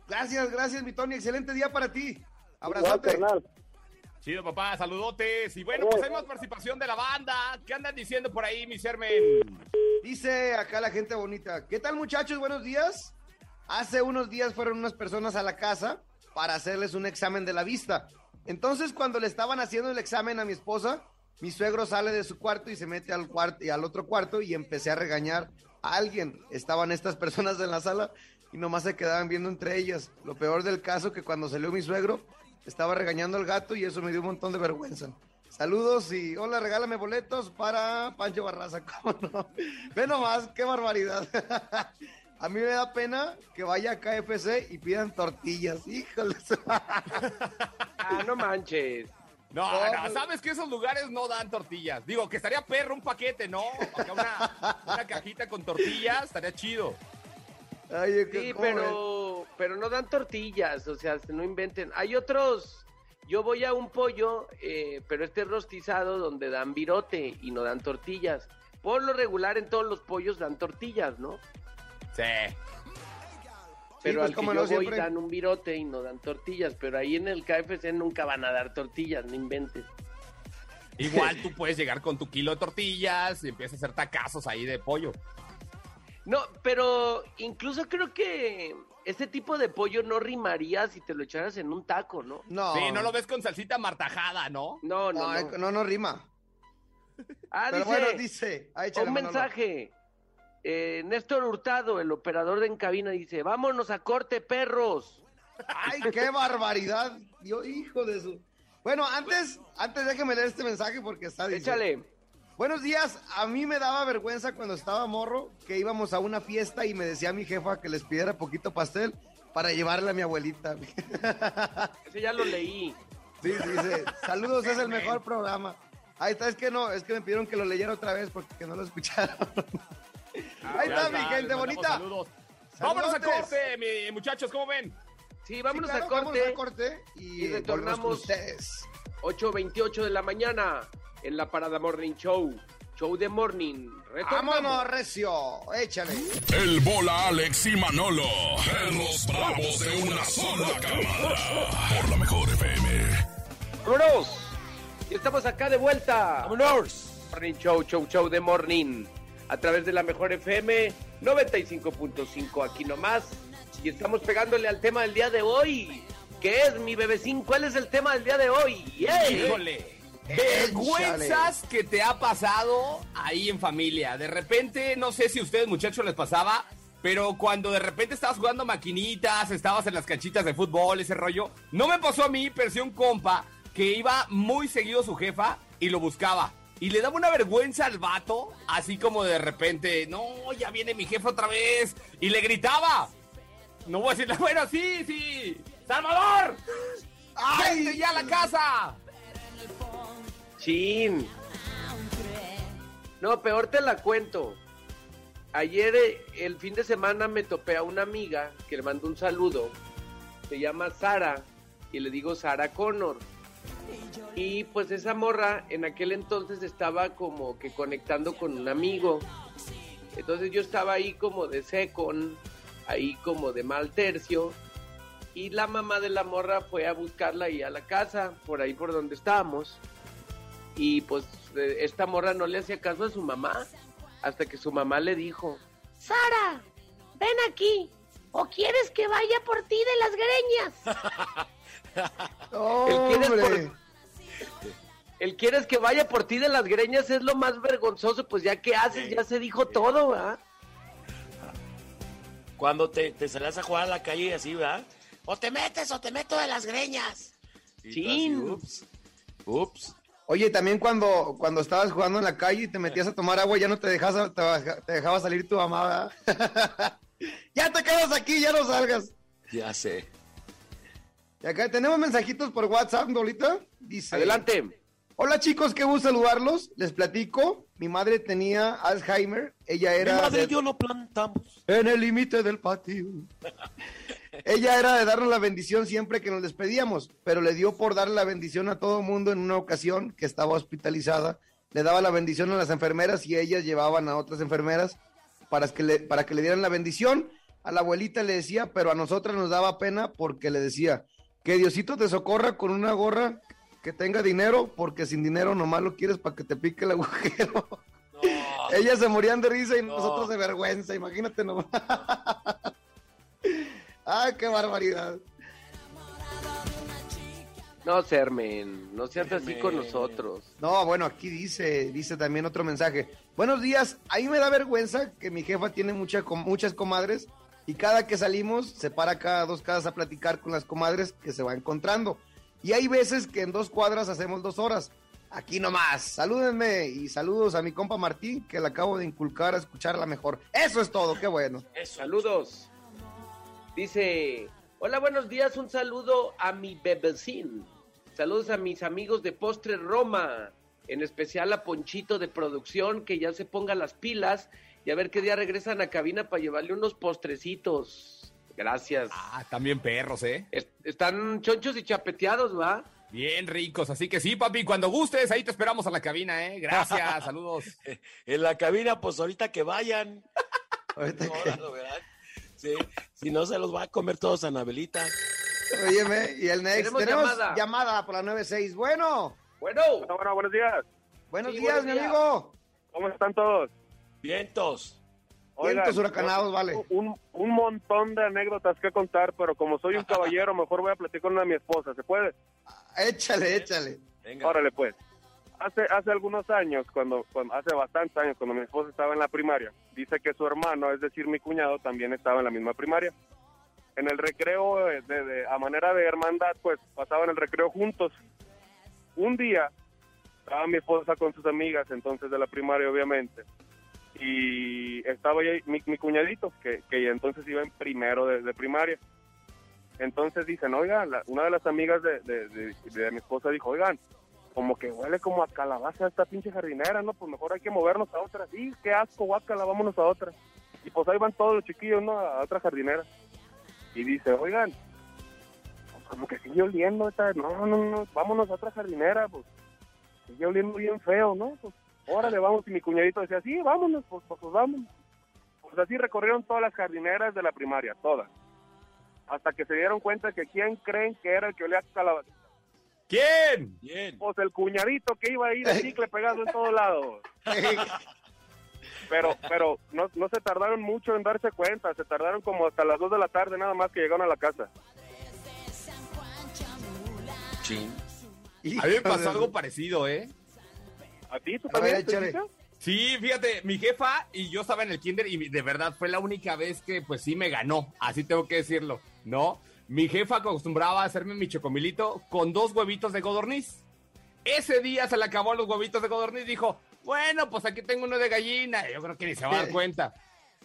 S3: Gracias, gracias, mi Tony. Excelente día para ti.
S8: Igual,
S3: Abrazote.
S8: carnal.
S5: Chido, papá, saludotes. Y bueno, pues hay más participación de la banda. ¿Qué andan diciendo por ahí, mi Sermen?
S3: Dice acá la gente bonita. ¿Qué tal, muchachos? Buenos días. Hace unos días fueron unas personas a la casa para hacerles un examen de la vista. Entonces, cuando le estaban haciendo el examen a mi esposa, mi suegro sale de su cuarto y se mete al cuarto y al otro cuarto y empecé a regañar a alguien. Estaban estas personas en la sala y nomás se quedaban viendo entre ellas. Lo peor del caso que cuando salió mi suegro estaba regañando al gato y eso me dio un montón de vergüenza. Saludos y hola, regálame boletos para Pancho Barraza. (laughs) ¿Cómo no? Ve nomás, qué barbaridad. (laughs) A mí me da pena que vaya a KFC y pidan tortillas. (laughs) Híjoles.
S4: Ah, no manches.
S5: No,
S3: No,
S5: no, sabes que esos lugares no dan tortillas. Digo, que estaría perro un paquete, ¿no? Acá una, una cajita con tortillas, estaría chido.
S3: Ay,
S4: Sí, pero, pero no dan tortillas, o sea, no inventen. Hay otros, yo voy a un pollo, eh, pero este es rostizado donde dan virote y no dan tortillas. Por lo regular en todos los pollos dan tortillas, ¿no?
S5: Sí.
S4: Pero
S3: pues,
S4: al que
S3: cómo
S4: yo
S3: no,
S4: voy
S3: siempre.
S4: dan un virote y no dan tortillas, pero ahí en el KFC nunca van a dar tortillas, no inventes.
S5: Igual (laughs) tú puedes llegar con tu kilo de tortillas y empiezas a hacer tacazos ahí de pollo.
S4: No, pero incluso creo que este tipo de pollo no rimaría si te lo echaras en un taco, ¿no?
S3: No.
S5: Sí, no lo ves con salsita martajada, ¿no?
S4: No, no,
S3: No,
S4: no.
S3: no, no rima.
S4: Ah,
S3: Pero
S4: dice,
S3: bueno, dice. échale,
S4: un
S3: Manolo.
S4: Eh, Néstor Hurtado, el operador de en cabina, dice, vámonos a corte, perros.
S3: Ay, qué barbaridad. Dios, hijo de su. Bueno, antes, antes déjeme leer este mensaje porque está dice,
S4: Échale.
S3: Buenos días, a mí me daba vergüenza cuando estaba morro que íbamos a una fiesta y me decía mi jefa que les pidiera poquito pastel para llevarle a mi abuelita. (laughs)
S4: Ese ya lo leí.
S3: Sí, dice, saludos, es el mejor programa. Ahí está, es que no, es que me pidieron que lo leyera otra vez porque no lo escucharon. Ahí está, mi gente bonita.
S5: Saludos. Vámonos a corte, mi- muchachos, ¿cómo ven?
S4: Sí, vámonos,
S3: Sí, claro,
S4: a corte.
S3: vámonos a corte y,
S4: Y retornamos.
S3: ustedes.
S4: 8.28 de la mañana en la Parada Morning Show. Show de Morning. Retornamos.
S3: Vámonos, Recio, échale.
S1: El bola Alex y Manolo. Perros bravos de una sola cámara. Por la mejor FM.
S4: ¡Vámonos! Y estamos acá de vuelta. ¡Vámonos! Morning Show, Show, Show de Morning. A través de la mejor FM 95.5 aquí nomás. Y estamos pegándole al tema del día de hoy. ¿Qué es, mi bebecín? ¿Cuál es el tema del día de hoy? ¡Yay!
S5: Híjole. Vergüenzas que te ha pasado ahí en familia. De repente, no sé si a ustedes muchachos les pasaba, pero cuando de repente estabas jugando maquinitas, estabas en las canchitas de fútbol, ese rollo, no me pasó a mí, pero sí a un compa que iba muy seguido su jefa y lo buscaba. Y le daba una vergüenza al vato, así como de repente, no, ya viene mi jefe otra vez. Y le gritaba. No voy a decirle, bueno, sí, sí. ¡Salvador! ¡Ay, ya a la casa!
S4: Chin. No, peor te la cuento. Ayer, eh, el fin de semana, me topé a una amiga que le mandó un saludo. Se llama Sara y le digo Sara Connor. Y pues esa morra en aquel entonces estaba como que conectando con un amigo. Entonces yo estaba ahí como de secon, ahí como de mal tercio. Y la mamá de la morra fue a buscarla ahí a la casa, por ahí por donde estábamos. Y pues eh, esta morra no le hacía caso a su mamá hasta que su mamá le dijo,
S9: Sara, ven aquí. ¿O quieres que vaya por ti de las greñas? (laughs)
S4: El quieres,
S3: Hombre.
S4: por- el quieres que vaya por ti de las greñas es lo más vergonzoso, pues ya que haces, ya se dijo todo, ¿verdad?
S2: Cuando te, te salías a jugar a la calle así, ¿verdad? O te metes o te meto de las greñas.
S4: Chin.
S2: Ups. Ups.
S3: Oye, también cuando, cuando estabas jugando en la calle y te metías a tomar agua, ya no te dejabas, te, dejaba salir tu mamá, ¿verdad? (laughs) ya te quedas aquí, ya no salgas.
S2: Ya sé.
S3: Y acá tenemos mensajitos por WhatsApp, Dolita. Dice:
S4: Adelante.
S3: Hola chicos, qué gusto saludarlos. Les platico. Mi madre tenía Alzheimer. Ella
S2: Mi
S3: era.
S2: madre
S3: de-
S2: y yo no plantamos.
S3: En el límite del patio. (laughs) Ella era de darnos la bendición siempre que nos despedíamos, pero le dio por darle la bendición a todo mundo en una ocasión que estaba hospitalizada. Le daba la bendición a las enfermeras y ellas llevaban a otras enfermeras para que le, para que le dieran la bendición. A la abuelita le decía, pero a nosotras nos daba pena porque le decía, que Diosito te socorra con una gorra que tenga dinero, porque sin dinero nomás lo quieres para que te pique el agujero.
S2: No. (laughs)
S3: Ellas se morían de risa y
S2: No.
S3: nosotros de vergüenza, imagínate nomás. ¡Ay, (laughs) qué barbaridad!
S4: No, Sermen, no seas así con nosotros.
S3: No, bueno, aquí dice, dice también otro mensaje. Buenos días, ahí me da vergüenza que mi jefa tiene mucha, muchas comadres y cada que salimos se para cada dos casas a platicar con las comadres que se va encontrando. Y hay veces que en dos cuadras hacemos dos horas. Aquí nomás, salúdenme y saludos a mi compa Martín que le acabo de inculcar a escucharla mejor. Eso es todo, qué bueno.
S2: Eso.
S4: Saludos. Dice, hola, buenos días, un saludo a mi bebecín. Saludos a mis amigos de Postre Roma, en especial a Ponchito de producción, que ya se ponga las pilas y a ver qué día regresan a cabina para llevarle unos postrecitos. Gracias.
S5: Ah, también perros, ¿eh?
S4: Es- están chonchos y chapeteados, ¿va?
S5: Bien ricos. Así que sí, papi, cuando gustes, ahí te esperamos a la cabina, ¿eh? Gracias, (laughs) saludos.
S2: En la cabina, pues ahorita que vayan. (laughs)
S3: Ahorita
S2: No,
S3: que-
S2: no, ¿verdad? Sí. Si no, se los va a comer todos a Anabelita.
S3: Óyeme, y el next.
S4: Tenemos
S3: Tenemos,
S4: llamada.
S3: llamada. por la 96. Bueno,
S4: Bueno,
S10: Bueno, bueno, buenos días.
S3: buenos
S4: Sí,
S3: días,
S4: buenos
S3: mi
S4: días.
S3: amigo.
S10: ¿Cómo están todos?
S2: Vientos.
S3: Vientos huracanados, vale.
S10: Un, un montón de anécdotas que contar, pero como soy un (laughs) caballero, mejor voy a platicar con una de mi esposa. ¿Se puede?
S3: Échale, échale.
S2: Venga.
S10: Órale, pues. Hace, hace algunos años, cuando, cuando- hace bastantes años, cuando mi esposa estaba en la primaria, dice que su hermano, es decir, mi cuñado, también estaba en la misma primaria. En el recreo, eh, de, de- a manera de hermandad, pues pasaban el recreo juntos. Un día, estaba mi esposa con sus amigas, entonces de la primaria, obviamente, y estaba ahí mi, mi cuñadito, que, que entonces iba en primero de, primaria. Entonces dicen, oigan, la- una de las amigas de, de- de- de mi esposa dijo, oigan, como que huele como a calabaza esta pinche jardinera, ¿no? Pues mejor hay que movernos a otra. Sí, qué asco, guácala, vámonos a otra. Y pues ahí van todos los chiquillos, ¿no? A otra jardinera. Y dice, oigan, pues como que sigue oliendo esta, no, no, no, vámonos a otra jardinera, pues sigue oliendo bien feo, ¿no? Pues órale, vamos. Y mi cuñadito decía, sí, vámonos, pues, pues, pues vámonos. Pues así recorrieron todas las jardineras de la primaria, todas. Hasta que se dieron cuenta que quién creen que era el que olía a calabaza.
S5: ¿Quién?
S2: Bien.
S10: Pues el cuñadito que iba ahí de (laughs) chicle pegado en todos lados. Pero, pero no, no se tardaron mucho en darse cuenta, se tardaron como hasta las 2 de la tarde nada más que llegaron a la casa.
S2: Chin.
S5: A mí me pasó algo parecido, ¿eh?
S10: ¿A ti? ¿Tú
S3: A ver,
S10: también?
S5: Sí, fíjate, mi jefa y yo estaba en el kinder y de verdad fue la única vez que pues sí me ganó, así tengo que decirlo, ¿no? Mi jefa acostumbraba a hacerme mi chocomilito con dos huevitos de codorniz. Ese día se le acabó los huevitos de codorniz, dijo, bueno, pues aquí tengo uno de gallina, yo creo que ni se va a dar cuenta.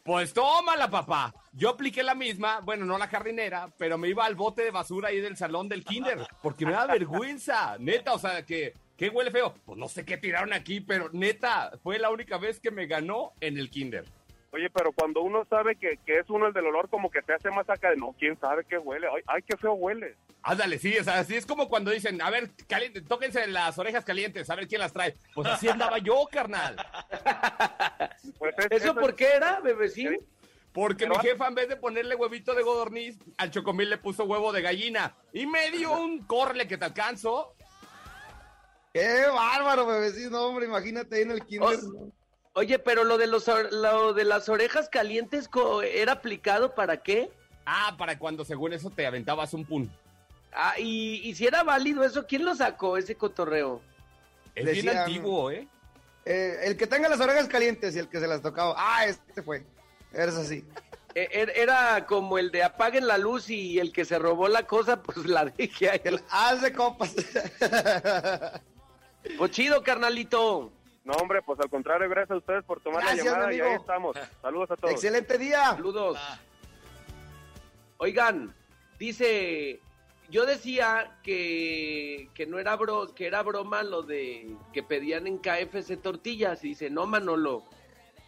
S5: Pues tómala, papá. Yo apliqué la misma, bueno, no la jardinera, pero me iba al bote de basura ahí del salón del kinder, porque me da vergüenza, neta, o sea, que, que huele feo. Pues no sé qué tiraron aquí, pero neta, fue la única vez que me ganó en el kinder.
S10: Oye, pero cuando uno sabe que, que es uno el del olor, como que se hace más acá de no, quién sabe qué huele. Ay, ay qué feo huele.
S5: Ándale, sí, o sea, así es como cuando dicen, a ver, caliente, tóquense las orejas calientes, a ver quién las trae. Pues así andaba yo, carnal. (laughs)
S10: Pues es-
S4: ¿Eso
S10: es-
S4: por qué era, bebecín?
S5: Porque
S10: Pero-
S5: mi jefa, en vez de ponerle huevito de godorniz, al chocomil le puso huevo de gallina. Y me dio un córrele que te alcanzo.
S3: ¡Qué bárbaro, bebecito! No, hombre, imagínate ahí en el kinder.
S4: Oh. Oye, pero lo de los lo de las orejas calientes era aplicado para qué?
S5: Ah, para cuando según eso te aventabas un pun.
S4: Ah, y, y si era válido eso, ¿quién lo sacó ese cotorreo?
S5: Es bien antiguo, ¿eh?
S3: Eh, el que tenga las orejas calientes y el que se las tocaba. Ah, este fue. Eres así.
S4: E- er- Era como el de apaguen la luz y el que se robó la cosa, pues la (laughs) dejé ahí.
S3: Haz de copas. (laughs)
S4: Pues chido, carnalito.
S10: No, hombre, pues al contrario, gracias a ustedes por tomar
S3: Gracias,
S10: la llamada y ahí estamos. Saludos a todos.
S3: Excelente día.
S4: Saludos. Oigan, dice, yo decía que, que no era bro, que era broma lo de que pedían en KFC tortillas. Y dice, no, Manolo,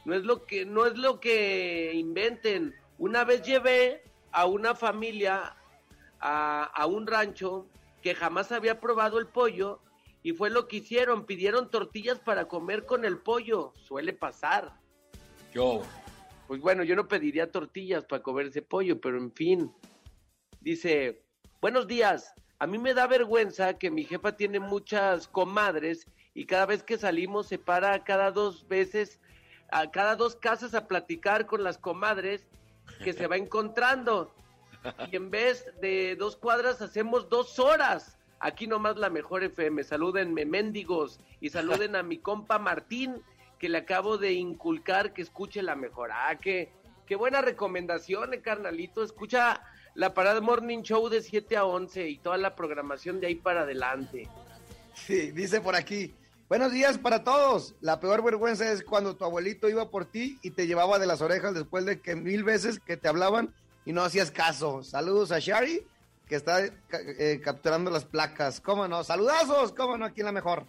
S4: no es lo que, no es lo que inventen. Una vez llevé a una familia a, a un rancho que jamás había probado el pollo y fue lo que hicieron, pidieron tortillas para comer con el pollo. Suele pasar.
S2: Yo.
S4: Pues bueno, yo no pediría tortillas para comer ese pollo, pero en fin. Dice, buenos días. A mí me da vergüenza que mi jefa tiene muchas comadres y cada vez que salimos se para cada dos veces, a cada dos casas a platicar con las comadres que se va (laughs) encontrando. Y en vez de dos cuadras hacemos dos horas. Aquí nomás la mejor FM. Salúdenme, mendigos. Y saluden a mi compa Martín, que le acabo de inculcar que escuche la mejor. Ah, qué, qué buena recomendación, eh, carnalito. Escucha la Parada Morning Show de 7 a 11 y toda la programación de ahí para adelante.
S3: Sí, dice por aquí. Buenos días para todos. La peor vergüenza es cuando tu abuelito iba por ti y te llevaba de las orejas después de que mil veces que te hablaban y no hacías caso. Saludos a Shari, que está eh, capturando las placas. ¿Cómo no? Saludazos, ¿cómo no? Aquí la mejor.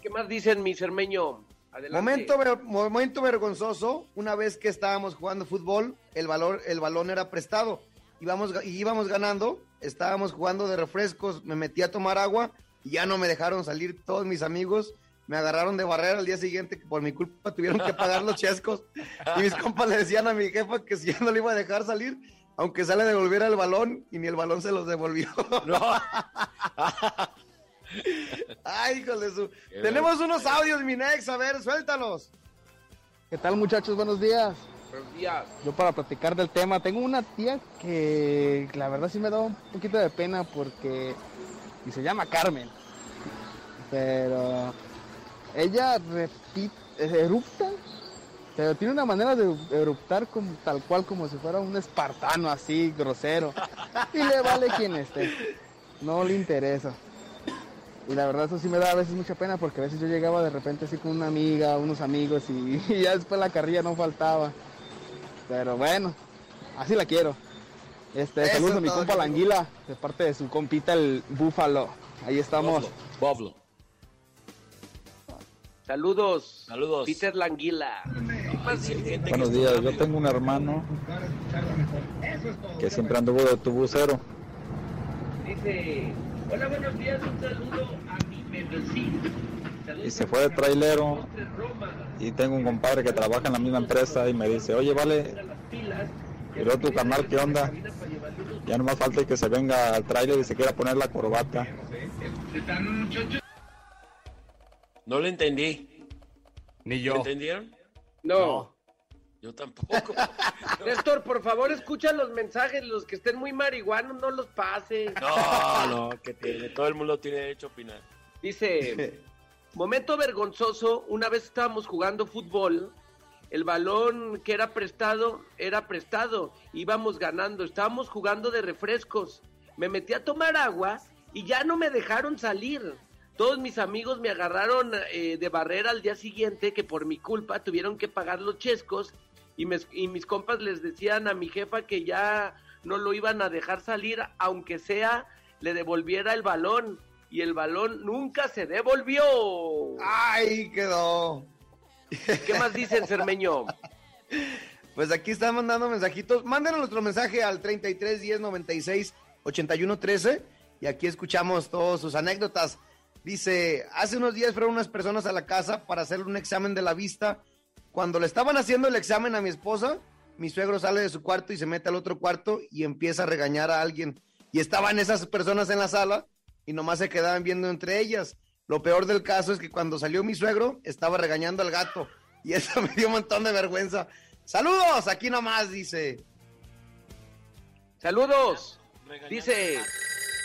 S4: ¿Qué más dicen, mi cermeño? Adelante.
S3: Momento, ver- momento vergonzoso, una vez que estábamos jugando fútbol, el, valor, el balón era prestado. Íbamos, y íbamos ganando, estábamos jugando de refrescos, me metí a tomar agua y ya no me dejaron salir todos mis amigos. Me agarraron de barrera al día siguiente, que por mi culpa tuvieron que pagar los chescos. (laughs) Y mis compas le decían a mi jefa que si ya no le iba a dejar salir, aunque sale a devolver el balón, y ni el balón se los devolvió. (laughs) Ay, hijo de su. Tenemos unos audios, mi Nex, a ver, suéltalos.
S11: ¿Qué tal muchachos? Buenos días.
S4: Buenos días.
S11: Yo para platicar del tema, tengo una tía que la verdad sí me da un poquito de pena porque y se llama Carmen. Pero ella repite, erupta, pero tiene una manera de eruptar como, tal cual como si fuera un espartano así, grosero. Y le vale quien esté. No le interesa. Y la verdad eso sí me da a veces mucha pena porque a veces yo llegaba de repente así con una amiga, unos amigos y, (laughs) y ya después la carrilla no faltaba. Pero bueno, así la quiero. Este,
S3: Eso
S11: saludos a mi compa la
S3: amigo.
S11: anguila, de parte de su compita el búfalo. Ahí estamos.
S2: Boblo.
S4: Saludos.
S2: Saludos.
S4: Peter Languila.
S12: Buenos días, yo tengo un hermano que siempre anduvo de autobusero
S4: Dice, hola, buenos días, un saludo a mi
S12: y se fue de trailero y tengo un compadre que trabaja en la misma empresa y me dice, oye, vale, luego tu carnal, ¿qué onda? Ya no más falta que se venga al trailer y se quiera poner la corbata.
S2: No lo entendí.
S5: Ni
S2: ¿Lo
S5: yo.
S2: entendieron?
S4: No.
S2: Yo tampoco. (laughs)
S4: Néstor, por favor, escucha los mensajes. Los que estén muy marihuanos, no los pasen.
S2: No, no, que tiene. Todo el mundo tiene derecho a opinar.
S4: Dice, (laughs) momento vergonzoso, una vez estábamos jugando fútbol, el balón que era prestado, era prestado, íbamos ganando, estábamos jugando de refrescos, me metí a tomar agua y ya no me dejaron salir. Todos mis amigos me agarraron eh, de barrera al día siguiente que por mi culpa tuvieron que pagar los chescos y, mis compas les decían a mi jefa que ya no lo iban a dejar salir, aunque sea le devolviera el balón y el balón nunca se devolvió.
S3: ¡Ay, quedó!
S4: ¿Qué más dicen, Cermeño? (laughs)
S3: Pues aquí están mandando mensajitos. Mándenos nuestro mensaje al 33 10 96 81 13 y aquí escuchamos todas sus anécdotas. Dice, hace unos días fueron unas personas a la casa para hacerle un examen de la vista. Cuando le estaban haciendo el examen a mi esposa, mi suegro sale de su cuarto y se mete al otro cuarto y empieza a regañar a alguien. Y estaban esas personas en la sala y nomás se quedaban viendo entre ellas. Lo peor del caso es que cuando salió mi suegro, estaba regañando al gato. Y eso (laughs) me dio un montón de vergüenza. Saludos, aquí nomás, dice.
S4: Saludos. Dice,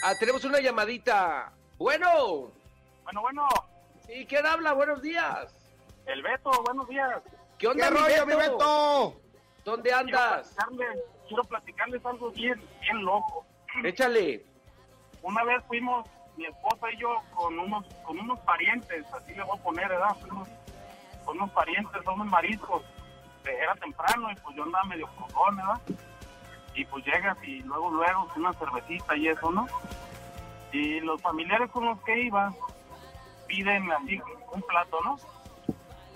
S4: ah, tenemos una llamadita. Bueno.
S13: Bueno, bueno.
S4: Sí, ¿quién habla? Buenos días.
S13: El Beto, buenos días.
S4: ¿Qué onda,
S3: ¿Qué
S4: mi
S3: rollo, mi
S4: Beto? ¿Dónde andas?
S13: Quiero platicarles, quiero platicarles algo bien, bien loco. (clears throat)
S4: Échale.
S13: Una vez fuimos, mi esposa y yo, con unos, con unos parientes, así le voy a poner, ¿verdad? Fuimos con unos parientes, unos mariscos. Era temprano y pues yo andaba medio cojón, ¿verdad? Y pues llegas y luego, luego, una cervecita y eso, ¿no? Y los familiares con los que iba piden así un plato, ¿no?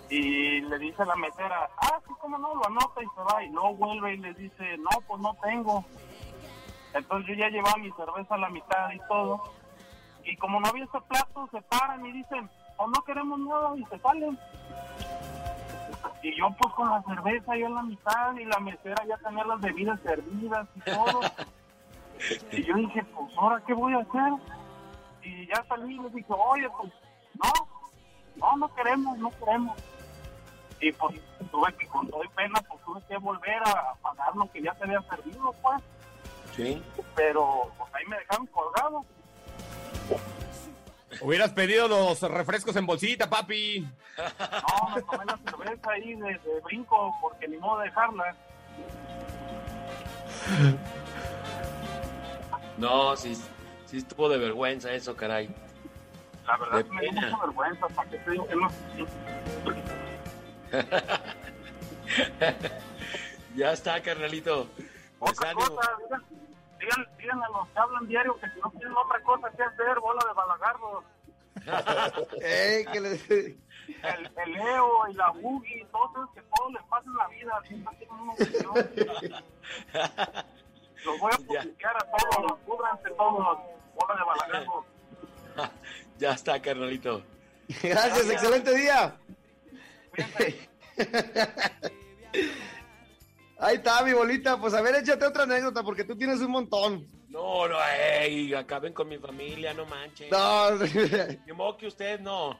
S13: y le dice a la mesera, ah, sí, cómo no, lo anota y se va, y luego vuelve y le dice, no, pues no tengo. Entonces yo ya llevaba mi cerveza a la mitad y todo, y como no había ese plato, se paran y dicen, o no queremos nada, y se salen. Y yo pues con la cerveza yo en la mitad, y la mesera ya tenía las bebidas servidas y todo. (laughs) y yo dije, pues ahora, ¿qué voy a hacer? Y ya salí y le dije, oye, pues, no, queremos, no queremos. Y pues tuve que, con todo y pena, pues tuve que volver a pagar lo que ya se había servido, pues.
S2: Sí.
S13: Pero pues ahí me dejaron colgado.
S5: Hubieras pedido los refrescos en bolsita, papi.
S13: No, me tomé la cerveza ahí de, de brinco porque ni modo de dejarla.
S2: No, sí, sí estuvo de vergüenza eso, caray.
S13: La verdad me dio mucha vergüenza, ¿para qué te digo que no? (laughs)
S2: ya está, carnalito. Pues
S13: Otra
S2: ánimo.
S13: cosa, digan, digan, digan a los que hablan diario que si no tienen otra cosa que hacer, bola de balagardos. (laughs)
S3: Eh, que le-
S13: El, el Leo y la Boogie, todos esos que todo les pasa en la vida, siempre tienen una (laughs) opinión. Los voy a publicar a todos, cúbranse todos, bola de balagardos. (laughs)
S2: Ya está, carnalito. (laughs)
S3: Gracias, excelente día. (laughs) Ahí está, mi bolita. Pues a ver, échate otra anécdota porque tú tienes un montón.
S2: No, no, ey, acaben con mi familia, no manches.
S3: No,
S2: Ni modo que usted no.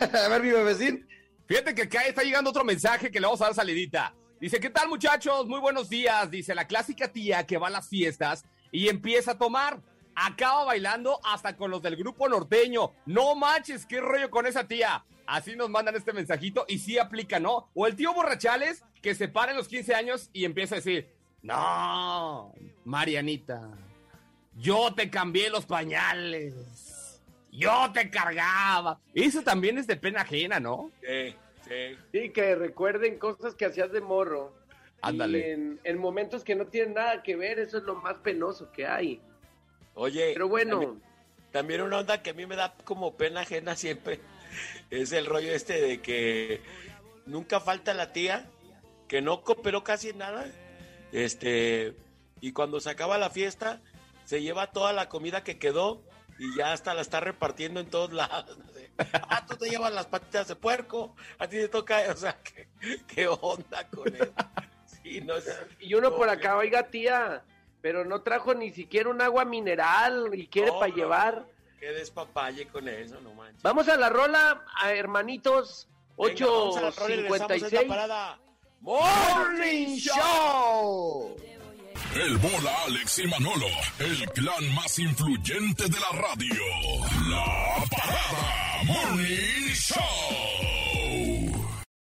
S3: a ver, mi bebecín.
S5: Fíjate que acá está llegando otro mensaje que le vamos a dar salidita. Dice, ¿qué tal muchachos? Muy buenos días. Dice, la clásica tía que va a las fiestas y empieza a tomar. Acaba bailando hasta con los del grupo norteño. No manches, qué rollo con esa tía. Así nos mandan este mensajito y sí aplica, ¿no? O el tío borrachales que se para en los 15 años y empieza a decir, no, Marianita, yo te cambié los pañales. Yo te cargaba. Eso también es de pena ajena, ¿no?
S2: Sí, sí.
S4: Sí, que recuerden cosas que hacías de morro.
S5: Ándale.
S4: En, en momentos que no tienen nada que ver, eso es lo más penoso que hay.
S2: Oye.
S4: Pero bueno.
S2: También, también una onda que a mí me da como pena ajena siempre (laughs) es el rollo este de que nunca falta la tía que no cooperó casi nada. Este, y cuando se acaba la fiesta, se lleva toda la comida que quedó y ya hasta la está repartiendo en todos (laughs) lados. Ah, tú te llevas las patitas de puerco, a ti te toca, o sea, ¿qué, qué onda con eso? (laughs) Sí, no sé.
S4: Y uno por acá, oiga tía, pero no trajo ni siquiera un agua mineral y quiere
S2: no,
S4: para llevar.
S2: Qué despapalle con eso, no manches.
S4: Vamos a la rola, a hermanitos. 856.
S3: Morning Show.
S1: El bola Alex y Manolo, el clan más influyente de la radio. La parada Morning Show